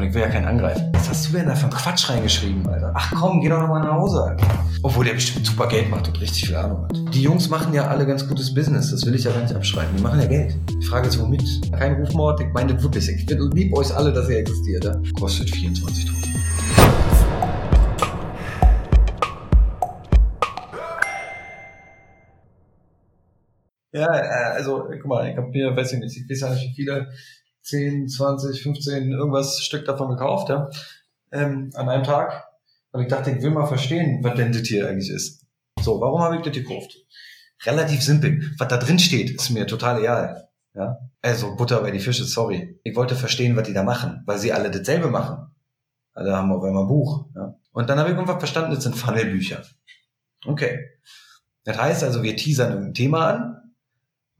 Und ich will ja keinen angreifen. Was hast du denn da für einen Quatsch reingeschrieben, Alter? Ach komm, geh doch nochmal nach Hause. Obwohl der bestimmt super Geld macht und richtig viel Ahnung hat. Die Jungs machen ja alle ganz gutes Business, das will ich ja gar nicht abschreiben. Die machen ja Geld. Die Frage ist, womit? Kein Rufmord, ich meine wirklich. Ich lieb euch alle, dass ihr existiert. Ja? Kostet 24.000. Ja, äh, also guck mal, ich habe mir, weiß ich nicht, ich weiß ja nicht, wie viele, 10, 20, 15, irgendwas Stück davon gekauft, ja, ähm, an einem Tag. Und ich dachte, ich will mal verstehen, was denn das hier eigentlich ist. So, warum habe ich das gekauft? Relativ simpel. Was da drin steht, ist mir total egal. Ja? Also Butter bei die Fische, sorry. Ich wollte verstehen, was die da machen, weil sie alle dasselbe machen. Alle haben auf einmal ein Buch. Ja? Und dann habe ich irgendwann verstanden, das sind Funnelbücher. Okay. Das heißt also, wir teasern ein Thema an,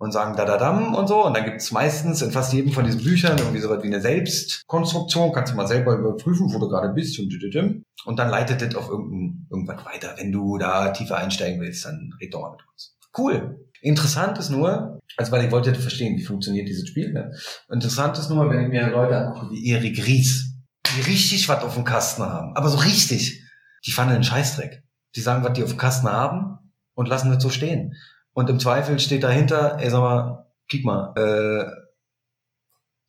und sagen da da dam und so. Und dann gibt's meistens in fast jedem von diesen Büchern irgendwie sowas wie eine Selbstkonstruktion. Kannst du mal selber überprüfen, wo du gerade bist und und dann leitet das auf irgendein, irgendwas weiter. Wenn du da tiefer einsteigen willst, dann red doch mal mit uns. Cool. Interessant ist nur, also weil ich wollte verstehen, wie funktioniert dieses Spiel. Ne? Interessant ist nur, wenn ich mir Leute angucke wie Erik Ries, die richtig was auf dem Kasten haben, aber so richtig. Die fanden einen Scheißdreck. Die sagen, was die auf dem Kasten haben und lassen das so stehen. Und im Zweifel steht dahinter, ey, sag mal, kick mal, äh,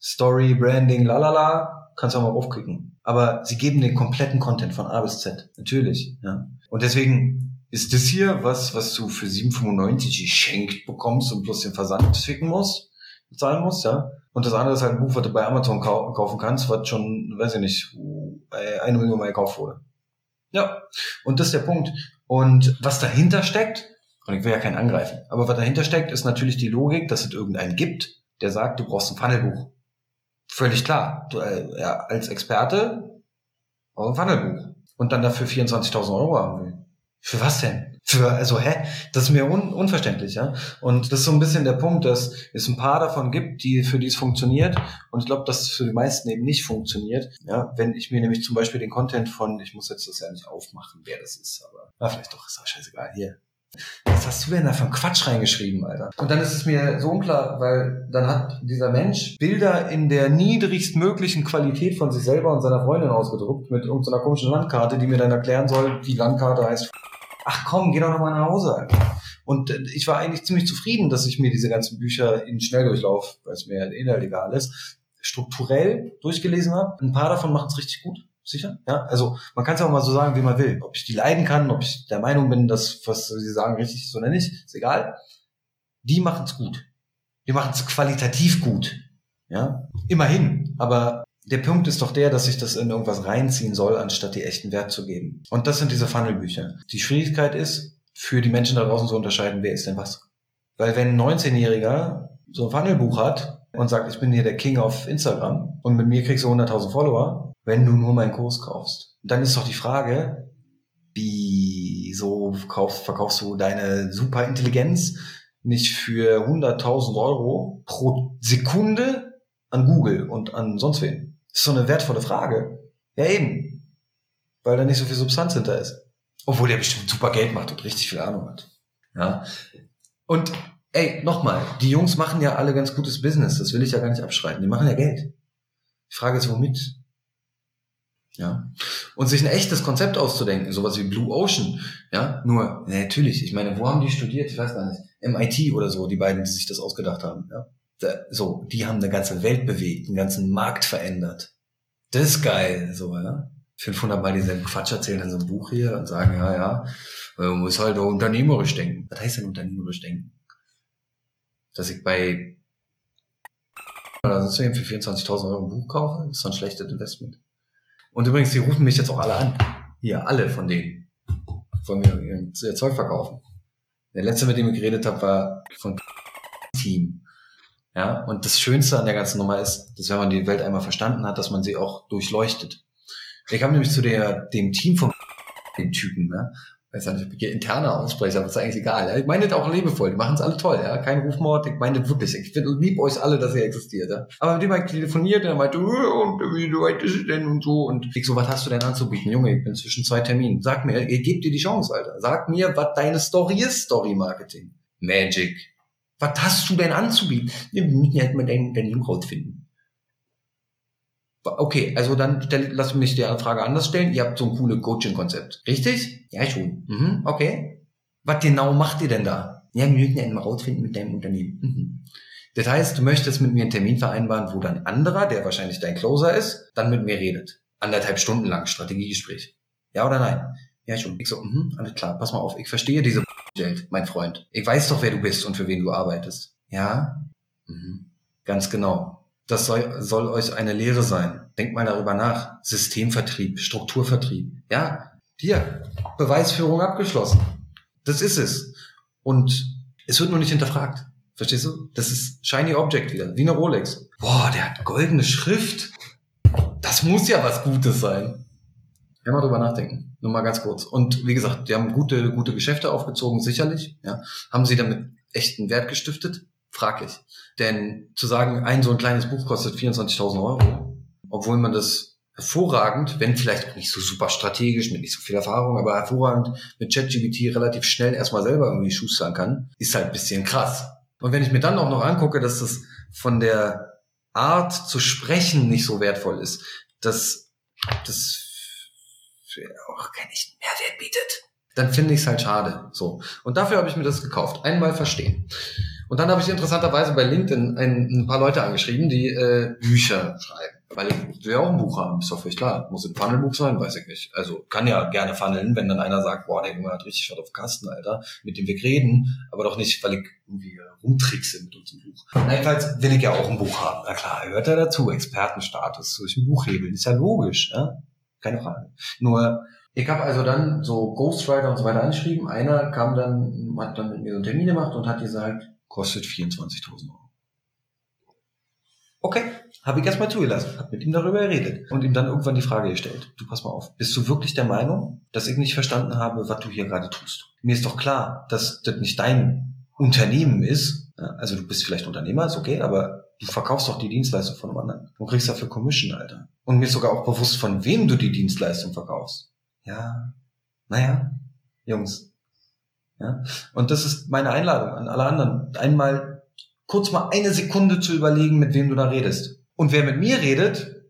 Story, Branding, lalala, kannst du auch mal aufklicken. Aber sie geben den kompletten Content von A bis Z. Natürlich, ja. Und deswegen ist das hier was, was du für 7,95 geschenkt bekommst und bloß den Versand ficken musst, bezahlen musst, ja. Und das andere ist halt ein Buch, was du bei Amazon kau kaufen kannst, was schon, weiß ich nicht, eine Million Mal gekauft wurde. Ja. Und das ist der Punkt. Und was dahinter steckt, und ich will ja keinen angreifen. Aber was dahinter steckt, ist natürlich die Logik, dass es irgendeinen gibt, der sagt, du brauchst ein Funnelbuch. Völlig klar. Du, äh, ja, als Experte brauchst ein Funnelbuch. Und dann dafür 24.000 Euro haben will. Für was denn? Für, also, hä? Das ist mir un, unverständlich, ja. Und das ist so ein bisschen der Punkt, dass es ein paar davon gibt, die, für die es funktioniert. Und ich glaube, dass es für die meisten eben nicht funktioniert. Ja, wenn ich mir nämlich zum Beispiel den Content von, ich muss jetzt das ja nicht aufmachen, wer das ist, aber, na, vielleicht doch, ist auch scheißegal. Hier, was hast du denn da für einen Quatsch reingeschrieben, Alter? Und dann ist es mir so unklar, weil dann hat dieser Mensch Bilder in der niedrigstmöglichen Qualität von sich selber und seiner Freundin ausgedruckt mit irgendeiner komischen Landkarte, die mir dann erklären soll, wie Landkarte heißt. Ach komm, geh doch nochmal nach Hause, Alter. Und äh, ich war eigentlich ziemlich zufrieden, dass ich mir diese ganzen Bücher in Schnelldurchlauf, weil es mir eh egal ist, strukturell durchgelesen habe. Ein paar davon machen es richtig gut. Sicher? Ja, also man kann es auch mal so sagen, wie man will. Ob ich die leiden kann, ob ich der Meinung bin, dass was sie sagen richtig ist oder nicht, ist egal. Die machen es gut. Die machen es qualitativ gut. Ja, immerhin. Aber der Punkt ist doch der, dass ich das in irgendwas reinziehen soll, anstatt die echten Wert zu geben. Und das sind diese Funnelbücher. Die Schwierigkeit ist, für die Menschen da draußen zu unterscheiden, wer ist denn was. Weil wenn ein 19-Jähriger so ein Funnelbuch hat und sagt, ich bin hier der King auf Instagram und mit mir kriegst du 100.000 Follower, wenn du nur meinen Kurs kaufst. Dann ist doch die Frage, wie so kaufst, verkaufst du deine Superintelligenz nicht für 100.000 Euro pro Sekunde an Google und an sonst wen? Das ist so eine wertvolle Frage. Ja eben. Weil da nicht so viel Substanz hinter ist. Obwohl der bestimmt super Geld macht und richtig viel Ahnung hat. Ja. Und ey, nochmal, die Jungs machen ja alle ganz gutes Business. Das will ich ja gar nicht abschreiten. Die machen ja Geld. Die Frage ist, womit? Ja. Und sich ein echtes Konzept auszudenken, sowas wie Blue Ocean, ja, nur, natürlich, ich meine, wo haben die studiert? Ich weiß gar nicht. MIT oder so, die beiden, die sich das ausgedacht haben, ja. so, die haben eine ganze Welt bewegt, einen ganzen Markt verändert. Das ist geil, so, ja. 500 Mal dieselben Quatsch erzählen in so einem Buch hier und sagen, ja, ja, man muss halt unternehmerisch denken. Was heißt denn unternehmerisch denken? Dass ich bei, oder sonst für 24.000 Euro ein Buch kaufe, ist doch ein schlechtes Investment. Und übrigens, die rufen mich jetzt auch alle an. Hier, alle von denen. Von mir ihr Zeug verkaufen. Der letzte, mit dem ich geredet habe, war von Team. Ja, und das Schönste an der ganzen Nummer ist, dass wenn man die Welt einmal verstanden hat, dass man sie auch durchleuchtet. Ich habe nämlich zu der, dem Team von den Typen, ne? Weiß nicht, ob ich hier interner ausspreche, aber ist eigentlich egal. Ja? Ich meine das auch liebevoll, die machen es alle toll, ja. Kein Rufmord, ich meine wirklich. Ich lieb euch alle, dass ihr existiert, ja. Aber mit dem habe ich telefoniert und er meinte, äh, und wie weit ist es denn und so. Und ich so, was hast du denn anzubieten? Junge, ich bin zwischen zwei Terminen. Sag mir, ihr gebt dir die Chance, Alter. Sag mir, was deine Story ist, Story Marketing. Magic. Was hast du denn anzubieten? Wir müssen halt mal dein Unternehmen rausfinden. Okay, also dann stell, lass mich die Frage anders stellen. Ihr habt so ein cooles Coaching-Konzept. Richtig? Ja, schon. Mhm, okay. Was genau macht ihr denn da? Ja, wir müssen ja mal rausfinden mit deinem Unternehmen. Mhm. Das heißt, du möchtest mit mir einen Termin vereinbaren, wo dann anderer, der wahrscheinlich dein Closer ist, dann mit mir redet. Anderthalb Stunden lang Strategiegespräch. Ja oder nein? Ja, schon. Ich so, mhm, alles klar, pass mal auf, ich verstehe diese Welt, mein Freund. Ich weiß doch, wer du bist und für wen du arbeitest. Ja? Mhm. Ganz genau. Das soll, soll euch eine Lehre sein. Denkt mal darüber nach. Systemvertrieb, Strukturvertrieb. Ja, hier, Beweisführung abgeschlossen. Das ist es. Und es wird nur nicht hinterfragt. Verstehst du? Das ist Shiny Object wieder, wie eine Rolex. Boah, der hat goldene Schrift. Das muss ja was Gutes sein. Ja, mal drüber nachdenken. Nur mal ganz kurz. Und wie gesagt, die haben gute, gute Geschäfte aufgezogen, sicherlich. Ja. Haben sie damit echten Wert gestiftet? Fraglich. Denn zu sagen, ein so ein kleines Buch kostet 24.000 Euro, obwohl man das hervorragend, wenn vielleicht auch nicht so super strategisch, mit nicht so viel Erfahrung, aber hervorragend mit ChatGPT relativ schnell erstmal selber irgendwie schustern kann, ist halt ein bisschen krass. Und wenn ich mir dann auch noch angucke, dass das von der Art zu sprechen nicht so wertvoll ist, dass das auch keinen echten Mehrwert bietet, dann finde ich es halt schade. So. Und dafür habe ich mir das gekauft. Einmal verstehen. Und dann habe ich interessanterweise bei LinkedIn ein, ein paar Leute angeschrieben, die äh, Bücher schreiben. Weil ich will ja auch ein Buch haben, ist doch völlig klar. Muss ein Funnelbuch sein, weiß ich nicht. Also kann ja gerne funneln, wenn dann einer sagt, boah, der Junge hat richtig was auf Kasten, Alter, mit dem wir reden, aber doch nicht, weil ich irgendwie rumtrickse mit unserem Buch. Na, jedenfalls will ich ja auch ein Buch haben. Na klar, gehört ja dazu, Expertenstatus durch ein Buch ist ja logisch, ja? keine Frage. Nur, ich habe also dann so Ghostwriter und so weiter angeschrieben. Einer kam dann, hat dann mit mir so einen Termin gemacht und hat gesagt, kostet 24.000 Euro. Okay, habe ich erstmal zugelassen, habe mit ihm darüber geredet und ihm dann irgendwann die Frage gestellt. Du pass mal auf, bist du wirklich der Meinung, dass ich nicht verstanden habe, was du hier gerade tust? Mir ist doch klar, dass das nicht dein Unternehmen ist. Also du bist vielleicht Unternehmer, ist okay, aber du verkaufst doch die Dienstleistung von einem anderen und kriegst dafür Commission, Alter. Und mir ist sogar auch bewusst, von wem du die Dienstleistung verkaufst. Ja, naja, Jungs. Ja, und das ist meine Einladung an alle anderen. Einmal kurz mal eine Sekunde zu überlegen, mit wem du da redest. Und wer mit mir redet,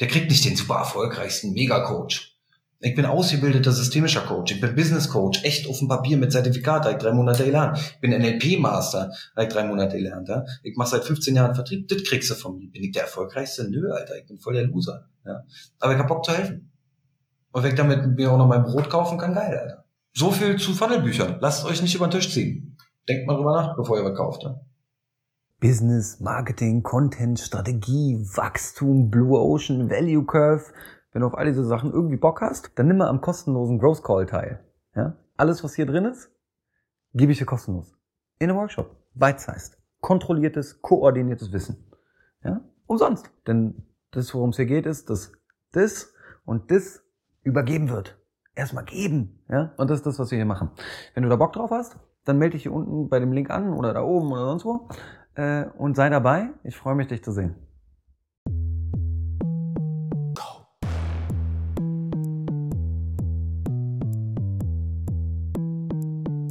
der kriegt nicht den super erfolgreichsten Mega-Coach. Ich bin ausgebildeter systemischer Coach, ich bin Business Coach, echt auf dem Papier mit Zertifikat, habe ich drei Monate gelernt. Ich bin NLP-Master, habe ich drei Monate gelernt. Ja? Ich mache seit 15 Jahren Vertrieb, das kriegst du von mir. Bin ich der erfolgreichste? Nö, Alter, ich bin voll der Loser. Ja? Aber ich hab Bock zu helfen. Und wenn ich damit mir auch noch mein Brot kaufen kann, geil, Alter. So viel zu Funnelbüchern. Lasst euch nicht über den Tisch ziehen. Denkt mal drüber nach, bevor ihr was kauft. Business, Marketing, Content, Strategie, Wachstum, Blue Ocean, Value Curve. Wenn du auf all diese Sachen irgendwie Bock hast, dann nimm mal am kostenlosen Growth Call teil. Ja? Alles, was hier drin ist, gebe ich dir kostenlos. In einem Workshop. Bite-sized. Kontrolliertes, koordiniertes Wissen. Ja? Umsonst. Denn das, worum es hier geht, ist, dass das und das übergeben wird. Erstmal geben. Ja? Und das ist das, was wir hier machen. Wenn du da Bock drauf hast, dann melde dich hier unten bei dem Link an oder da oben oder sonst wo äh, und sei dabei. Ich freue mich, dich zu sehen.